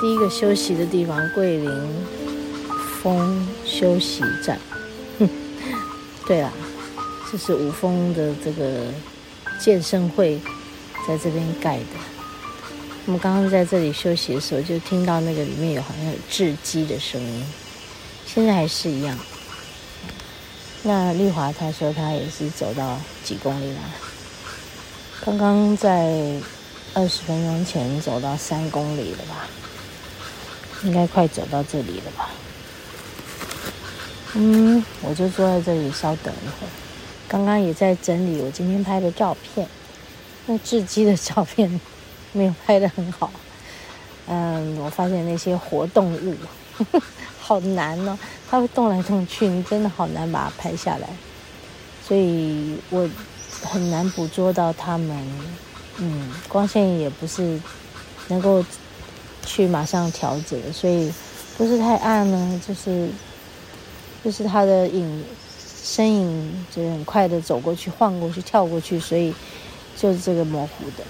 第一个休息的地方——桂林峰休息站。对啦，这是五峰的这个健身会在这边盖的。我们刚刚在这里休息的时候，就听到那个里面有好像有雉鸡的声音，现在还是一样。那丽华她说她也是走到几公里了，刚刚在二十分钟前走到三公里了吧，应该快走到这里了吧。嗯，我就坐在这里稍等一会儿。刚刚也在整理我今天拍的照片，那雉鸡的照片没有拍得很好。嗯，我发现那些活动物。好难哦，它会动来动去，你真的好难把它拍下来，所以我很难捕捉到它们。嗯，光线也不是能够去马上调节，所以不是太暗呢，就是就是他的影身影就很快的走过去、晃过去、跳过去，所以就是这个模糊的，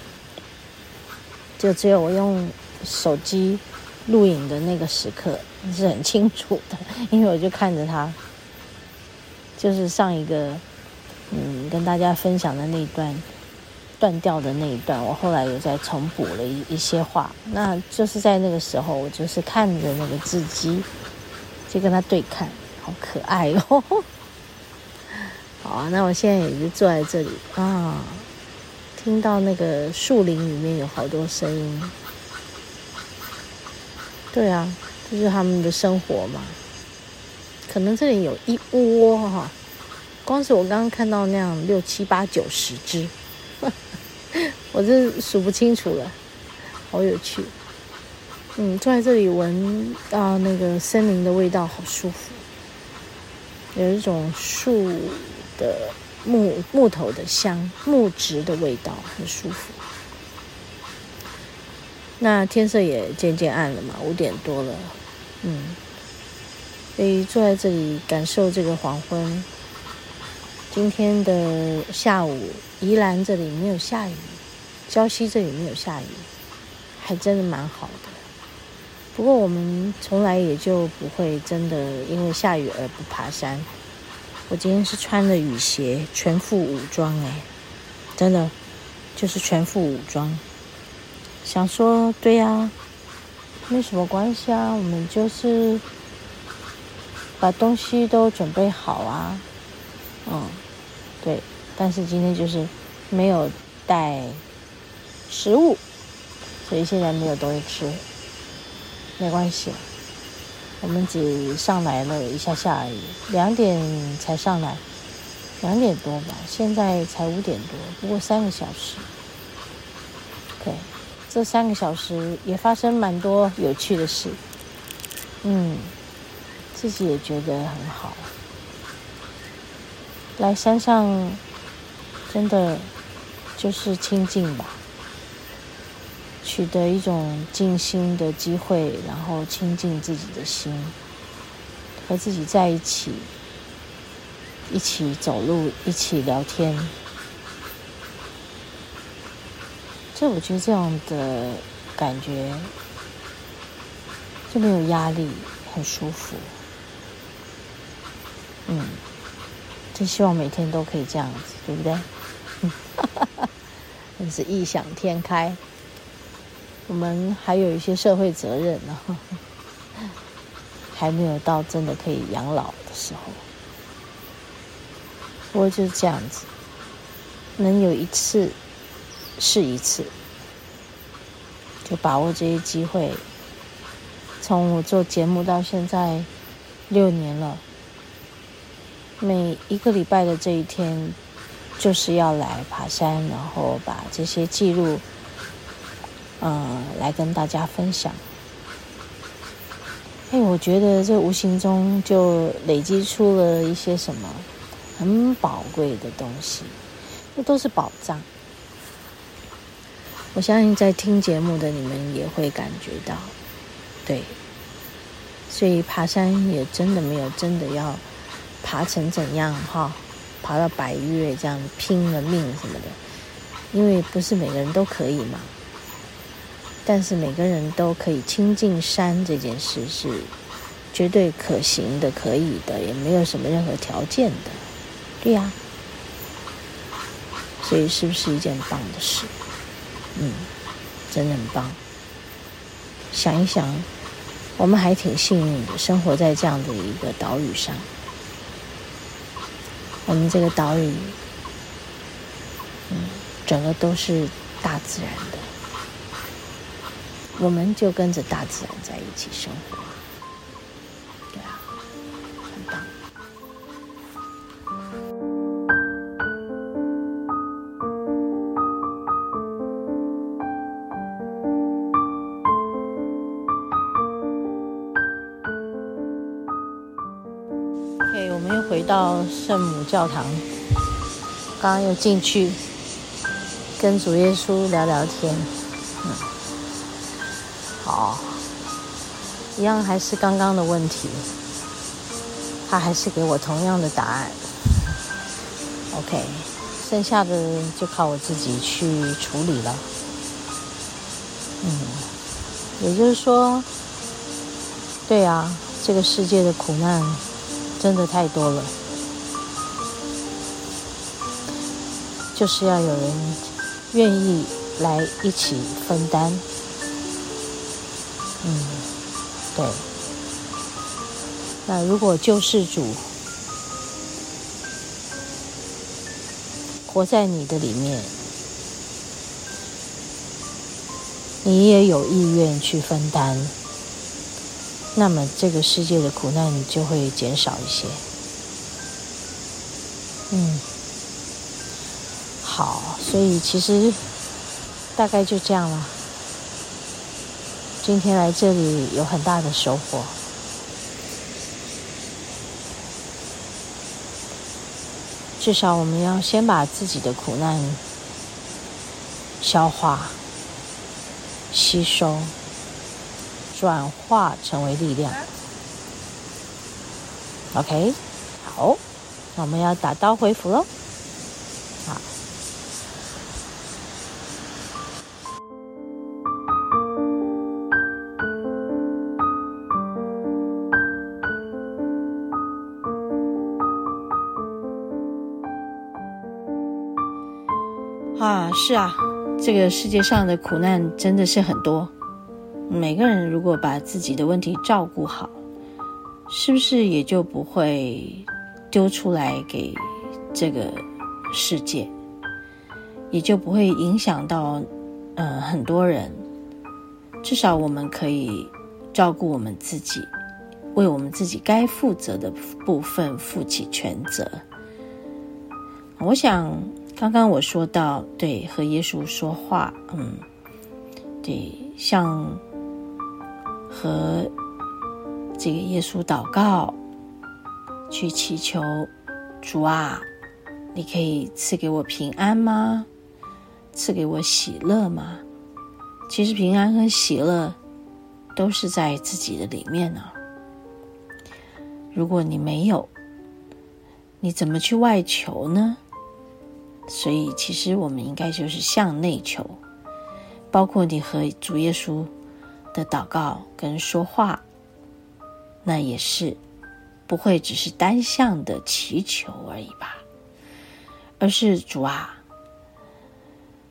就只有我用手机录影的那个时刻。是很清楚的，因为我就看着他，就是上一个嗯跟大家分享的那一段断掉的那一段，我后来又再重补了一一些话，那就是在那个时候，我就是看着那个雉鸡，就跟他对看，好可爱哦。好啊，那我现在也是坐在这里啊，听到那个树林里面有好多声音，对啊。就是他们的生活嘛，可能这里有一窝哈，光是我刚刚看到那样六七八九十只，我这数不清楚了，好有趣。嗯，坐在这里闻到那个森林的味道，好舒服，有一种树的木木头的香，木质的味道，很舒服。那天色也渐渐暗了嘛，五点多了。嗯，所以坐在这里感受这个黄昏。今天的下午，宜兰这里没有下雨，礁溪这里没有下雨，还真的蛮好的。不过我们从来也就不会真的因为下雨而不爬山。我今天是穿了雨鞋，全副武装，哎，真的就是全副武装。想说，对呀。没什么关系啊，我们就是把东西都准备好啊，嗯，对。但是今天就是没有带食物，所以现在没有东西吃，没关系。我们只上来了一下下而已，两点才上来，两点多吧，现在才五点多，不过三个小时，对。这三个小时也发生蛮多有趣的事，嗯，自己也觉得很好。来山上真的就是清静吧，取得一种静心的机会，然后清静自己的心，和自己在一起，一起走路，一起聊天。所以我觉得这样的感觉就没有压力，很舒服。嗯，真希望每天都可以这样子，对不对？嗯，哈哈哈，真是异想天开。我们还有一些社会责任呢，还没有到真的可以养老的时候。不过就是这样子，能有一次。是一次，就把握这些机会。从我做节目到现在六年了，每一个礼拜的这一天，就是要来爬山，然后把这些记录，嗯，来跟大家分享。哎，我觉得这无形中就累积出了一些什么很宝贵的东西，那都是宝藏。我相信在听节目的你们也会感觉到，对，所以爬山也真的没有真的要爬成怎样哈，爬到百岳这样拼了命什么的，因为不是每个人都可以嘛。但是每个人都可以亲近山这件事是绝对可行的，可以的，也没有什么任何条件的，对呀。所以是不是一件棒的事？嗯，真的很棒。想一想，我们还挺幸运的，生活在这样的一个岛屿上。我们这个岛屿，嗯，整个都是大自然的，我们就跟着大自然在一起生活。OK，我們又回到圣母教堂，刚刚又进去跟主耶稣聊聊天，一样还是刚刚的问题，他还是给我同样的答案。OK，剩下的就靠我自己去处理了。嗯，也就是说，对啊，这个世界的苦难真的太多了。就是要有人愿意来一起分担，嗯，对。那如果救世主活在你的里面，你也有意愿去分担，那么这个世界的苦难就会减少一些，嗯。好，所以其实大概就这样了。今天来这里有很大的收获，至少我们要先把自己的苦难消化、吸收、转化成为力量。OK，好，那我们要打道回府喽。是啊，这个世界上的苦难真的是很多。每个人如果把自己的问题照顾好，是不是也就不会丢出来给这个世界，也就不会影响到呃很多人。至少我们可以照顾我们自己，为我们自己该负责的部分负起全责。我想。刚刚我说到，对，和耶稣说话，嗯，对，像和这个耶稣祷告，去祈求主啊，你可以赐给我平安吗？赐给我喜乐吗？其实平安和喜乐都是在自己的里面呢。如果你没有，你怎么去外求呢？所以，其实我们应该就是向内求，包括你和主耶稣的祷告跟说话，那也是不会只是单向的祈求而已吧，而是主啊，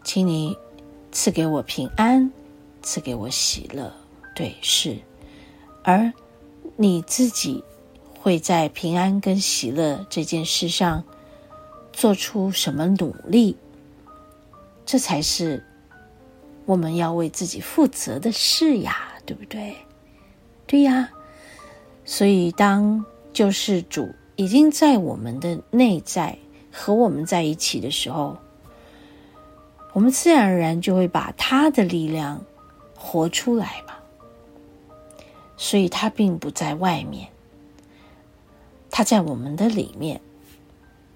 请你赐给我平安，赐给我喜乐。对，是，而你自己会在平安跟喜乐这件事上。做出什么努力，这才是我们要为自己负责的事呀，对不对？对呀。所以，当救世主已经在我们的内在和我们在一起的时候，我们自然而然就会把他的力量活出来嘛。所以，他并不在外面，他在我们的里面。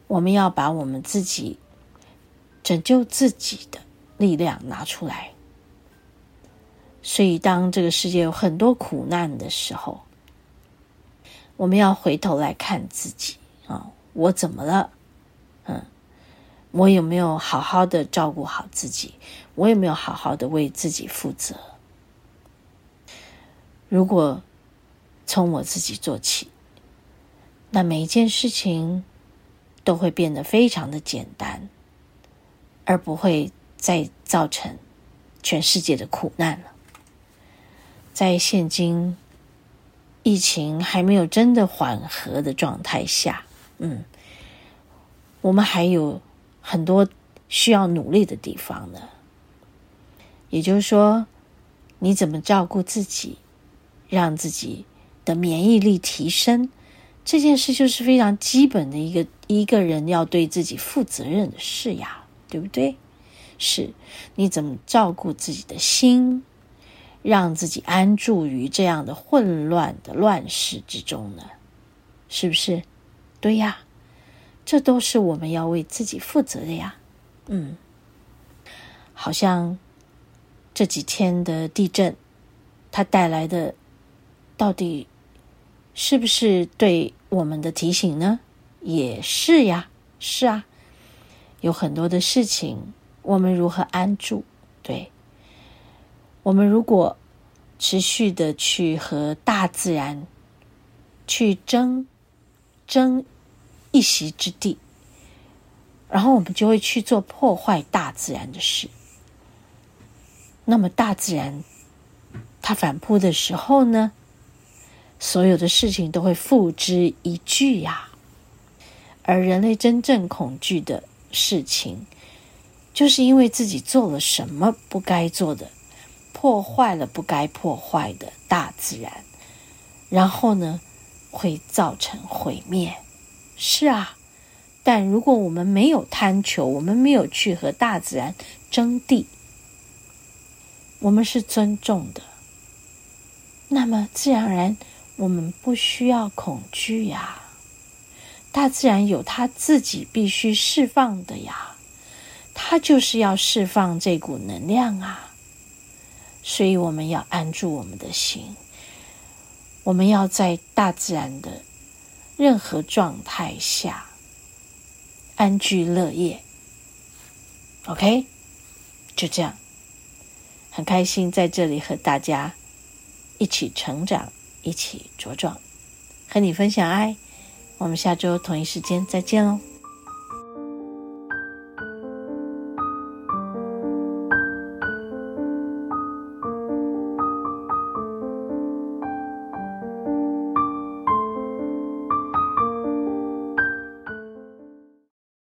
我们要把我们自己拯救自己的力量拿出来。所以，当这个世界有很多苦难的时候，我们要回头来看自己啊，我怎么了？嗯，我有没有好好的照顾好自己？我有没有好好的为自己负责？如果从我自己做起，那每一件事情都会变得非常的简单，而不会再造成全世界的苦难了。在现今疫情还没有真的缓和的状态下，嗯，我们还有很多需要努力的地方呢。也就是说，你怎么照顾自己，让自己的免疫力提升，这件事就是非常基本的一个一个人要对自己负责任的事呀，对不对？是，你怎么照顾自己的心，让自己安住于这样的混乱的乱世之中呢？是不是？对呀，这都是我们要为自己负责的呀。嗯，好像。这几天的地震，它带来的到底是不是对我们的提醒呢？也是呀，是啊，有很多的事情，我们如何安住？对，我们如果持续的去和大自然去争争一席之地，然后我们就会去做破坏大自然的事。那么大自然，它反扑的时候呢，所有的事情都会付之一炬呀。而人类真正恐惧的事情，就是因为自己做了什么不该做的，破坏了不该破坏的大自然，然后呢，会造成毁灭。是啊，但如果我们没有贪求，我们没有去和大自然争地。我们是尊重的，那么自然而然，我们不需要恐惧呀。大自然有它自己必须释放的呀，它就是要释放这股能量啊。所以我们要安住我们的心，我们要在大自然的任何状态下安居乐业。OK，就这样。很开心在这里和大家一起成长，一起茁壮，和你分享爱。我们下周同一时间再见喽。